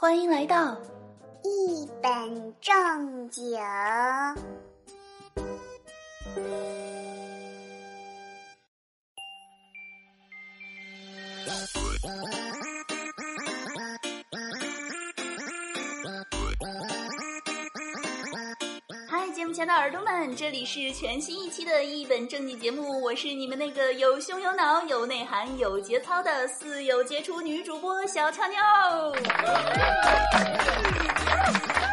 欢迎来到一本正经。嗨，节目前的耳朵们，这里是全新一期的一本正经节目，我是你们那个有胸有脑、有内涵、有节操的四有杰出女主播小俏妞。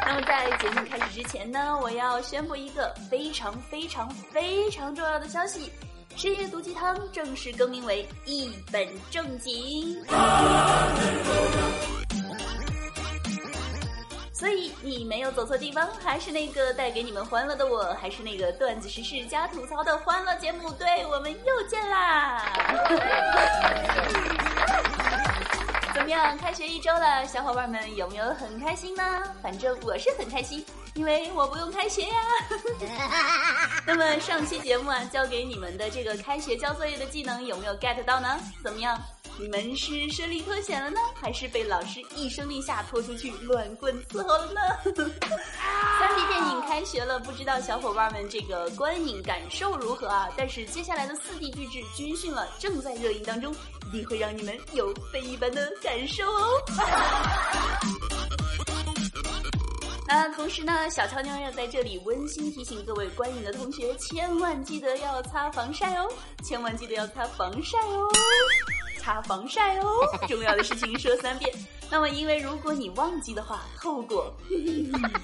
那么在节目开始之前呢，我要宣布一个非常非常非常重要的消息：深夜毒鸡汤正式更名为一本正经。所以你没有走错地方，还是那个带给你们欢乐的我，还是那个段子时事加吐槽的欢乐节目。对我们又见啦！怎么样？开学一周了，小伙伴们有没有很开心呢？反正我是很开心，因为我不用开学呀。那么上期节目啊，教给你们的这个开学交作业的技能有没有 get 到呢？怎么样？你们是顺利脱险了呢，还是被老师一声令下拖出去乱棍伺候了呢？三 D 电影开学了，不知道小伙伴们这个观影感受如何啊？但是接下来的四 D 巨制军训了，正在热映当中，一定会让你们有非一般的感受哦。那 同时呢，小乔妞要在这里温馨提醒各位观影的同学，千万记得要擦防晒哦，千万记得要擦防晒哦。擦防晒哦，重要的事情说三遍。那么，因为如果你忘记的话，后果，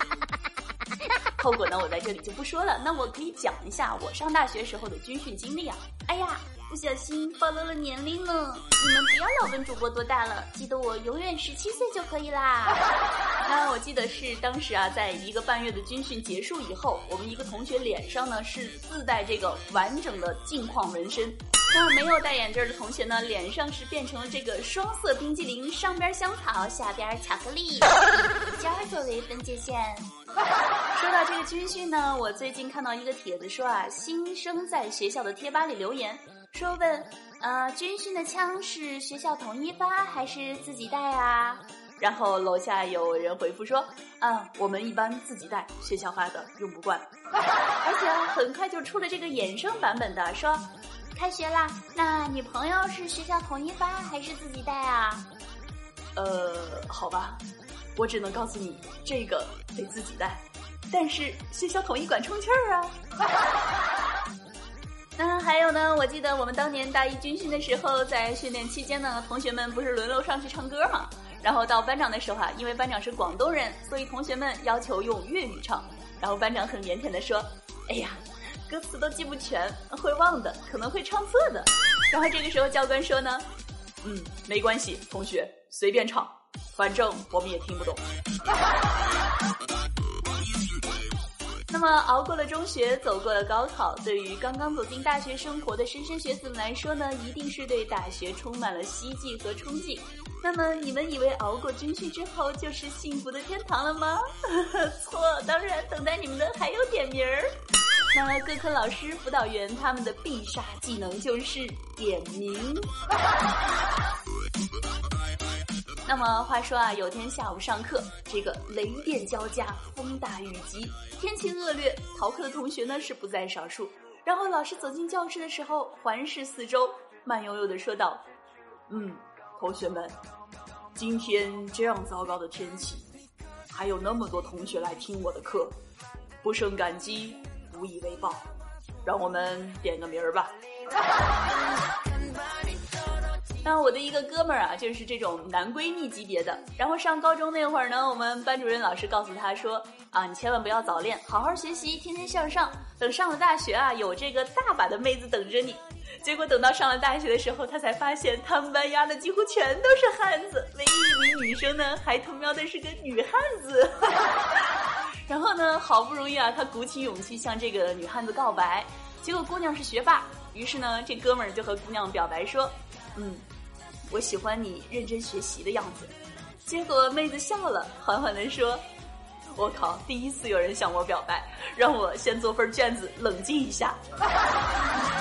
后果呢，我在这里就不说了。那我可以讲一下我上大学时候的军训经历啊。哎呀，不小心暴露了年龄呢。你们不要老问主播多大了，记得我永远十七岁就可以啦。那我记得是当时啊，在一个半月的军训结束以后，我们一个同学脸上呢是自带这个完整的镜框纹身。那没有戴眼镜的同学呢，脸上是变成了这个双色冰激凌，上边香草，下边巧克力，尖儿作为分界线。说到这个军训呢，我最近看到一个帖子说啊，新生在学校的贴吧里留言说问，呃，军训的枪是学校统一发还是自己带啊？然后楼下有人回复说，啊，我们一般自己带，学校发的用不惯。而且很快就出了这个衍生版本的说。开学啦，那女朋友是学校统一发还是自己带啊？呃，好吧，我只能告诉你，这个得自己带，但是学校统一管充气儿啊。那还有呢？我记得我们当年大一军训的时候，在训练期间呢，同学们不是轮流上去唱歌嘛？然后到班长的时候啊，因为班长是广东人，所以同学们要求用粤语唱，然后班长很腼腆的说：“哎呀。”歌词都记不全，会忘的，可能会唱错的。然后这个时候教官说呢，嗯，没关系，同学随便唱，反正我们也听不懂。那么熬过了中学，走过了高考，对于刚刚走进大学生活的莘莘学子们来说呢，一定是对大学充满了希冀和憧憬。那么你们以为熬过军训之后就是幸福的天堂了吗？错，当然等待你们的还有点名儿。那各科老师、辅导员他们的必杀技能就是点名。那么话说啊，有天下午上课，这个雷电交加，风大雨急，天气恶劣，逃课的同学呢是不在少数。然后老师走进教室的时候，环视四周，慢悠悠的说道：“嗯，同学们，今天这样糟糕的天气，还有那么多同学来听我的课，不胜感激。”无以为报，让我们点个名儿吧。那我的一个哥们儿啊，就是这种男闺蜜级别的。然后上高中那会儿呢，我们班主任老师告诉他说：“啊，你千万不要早恋，好好学习，天天向上。等上了大学啊，有这个大把的妹子等着你。”结果等到上了大学的时候，他才发现他们班压的几乎全都是汉子，唯一一名女生呢，还他喵的是个女汉子。然后呢，好不容易啊，他鼓起勇气向这个女汉子告白，结果姑娘是学霸。于是呢，这哥们儿就和姑娘表白说：“嗯，我喜欢你认真学习的样子。”结果妹子笑了，缓缓地说：“我靠，第一次有人向我表白，让我先做份卷子冷静一下。”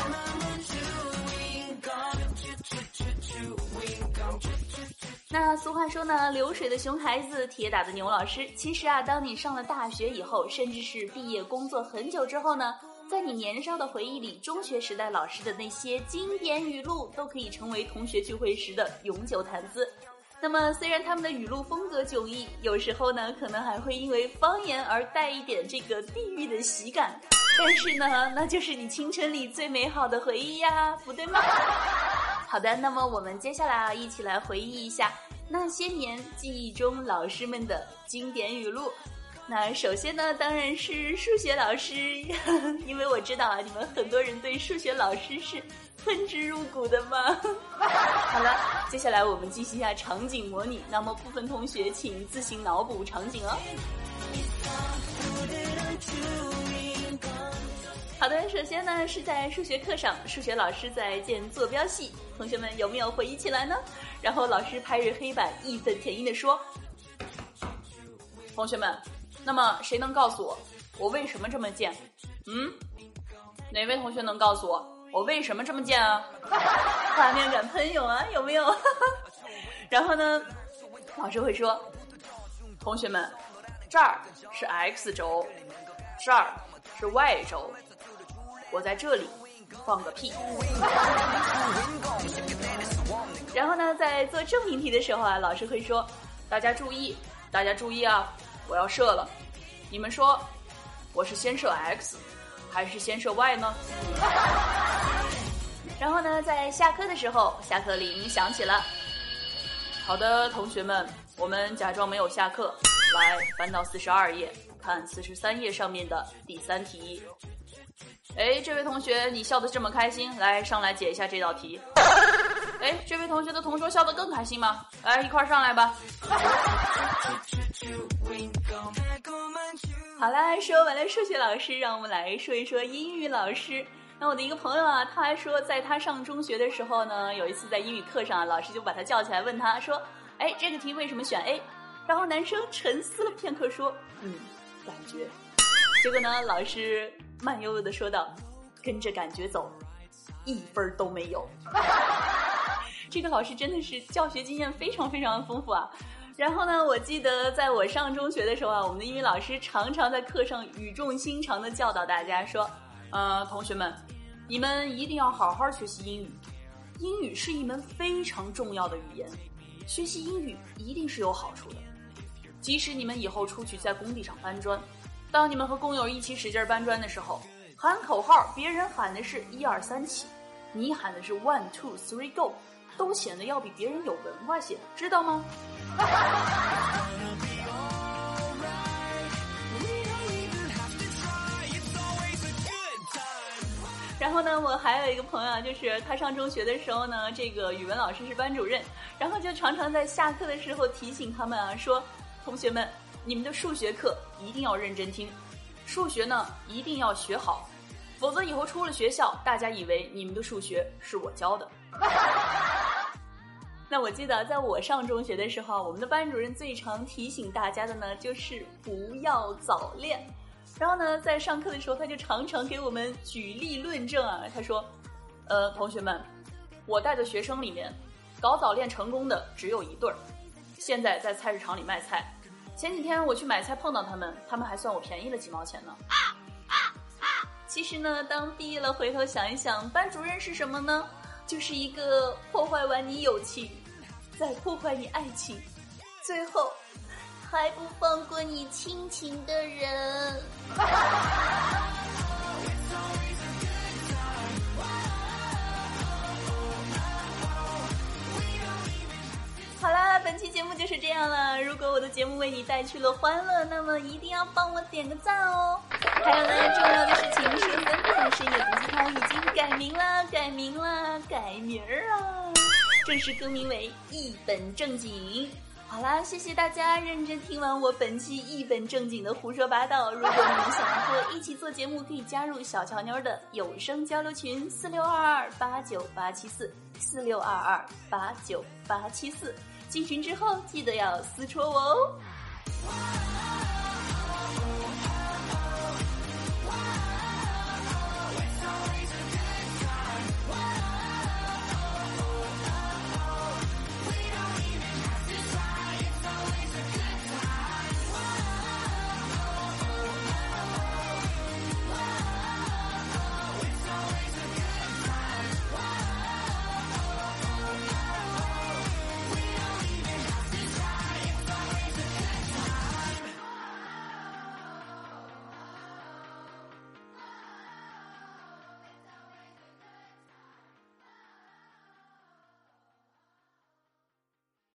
那俗话说呢，流水的熊孩子，铁打的牛老师。其实啊，当你上了大学以后，甚至是毕业工作很久之后呢，在你年少的回忆里，中学时代老师的那些经典语录，都可以成为同学聚会时的永久谈资。那么，虽然他们的语录风格迥异，有时候呢，可能还会因为方言而带一点这个地域的喜感，但是呢，那就是你青春里最美好的回忆呀，不对吗？好的，那么我们接下来啊，一起来回忆一下那些年记忆中老师们的经典语录。那首先呢，当然是数学老师，因为我知道啊，你们很多人对数学老师是恨之入骨的嘛。好了，接下来我们进行一下场景模拟，那么部分同学请自行脑补场景哦。好的，首先呢是在数学课上，数学老师在建坐标系，同学们有没有回忆起来呢？然后老师拍着黑板，义愤填膺地说：“同学们，那么谁能告诉我，我为什么这么贱？嗯，哪位同学能告诉我，我为什么这么贱啊？画面感喷涌啊，有没有？然后呢，老师会说：同学们，这儿是 x 轴，这儿是 y 轴。”我在这里放个屁。然后呢，在做证明题的时候啊，老师会说：“大家注意，大家注意啊，我要射了。你们说，我是先射 x，还是先射 y 呢？” 然后呢，在下课的时候，下课铃响起了。好的，同学们，我们假装没有下课，来翻到四十二页，看四十三页上面的第三题。哎，这位同学，你笑得这么开心，来上来解一下这道题。哎，这位同学的同桌笑得更开心吗？来，一块儿上来吧。好啦，说完了数学老师，让我们来说一说英语老师。那我的一个朋友啊，他还说，在他上中学的时候呢，有一次在英语课上，老师就把他叫起来，问他说：“哎，这个题为什么选 A？” 然后男生沉思了片刻，说：“嗯，感觉。”结果呢，老师。慢悠悠的说道：“跟着感觉走，一分都没有。”这个老师真的是教学经验非常非常的丰富啊。然后呢，我记得在我上中学的时候啊，我们的英语老师常常在课上语重心长的教导大家说：“呃，同学们，你们一定要好好学习英语。英语是一门非常重要的语言，学习英语一定是有好处的。即使你们以后出去在工地上搬砖。”当你们和工友一起使劲搬砖的时候，喊口号，别人喊的是一二三起，你喊的是 one two three go，都显得要比别人有文化些，知道吗？然后呢，我还有一个朋友，就是他上中学的时候呢，这个语文老师是班主任，然后就常常在下课的时候提醒他们啊，说同学们。你们的数学课一定要认真听，数学呢一定要学好，否则以后出了学校，大家以为你们的数学是我教的。那我记得在我上中学的时候，我们的班主任最常提醒大家的呢，就是不要早恋。然后呢，在上课的时候，他就常常给我们举例论证啊。他说：“呃，同学们，我带的学生里面，搞早恋成功的只有一对儿，现在在菜市场里卖菜。”前几天我去买菜碰到他们，他们还算我便宜了几毛钱呢。啊啊啊其实呢，当毕业了回头想一想，班主任是什么呢？就是一个破坏完你友情，再破坏你爱情，最后还不放过你亲情的人。本期节目就是这样了。如果我的节目为你带去了欢乐，那么一定要帮我点个赞哦。还有呢，重要的事情是，森本深夜读鸡汤已经改名了，改名了，改名儿啊！正式更名为一本正经。好啦，谢谢大家认真听完我本期一本正经的胡说八道。如果你们想和我一起做节目，可以加入小乔妞的有声交流群：四六二二八九八七四四六二二八九八七四。进群之后，记得要私戳我哦。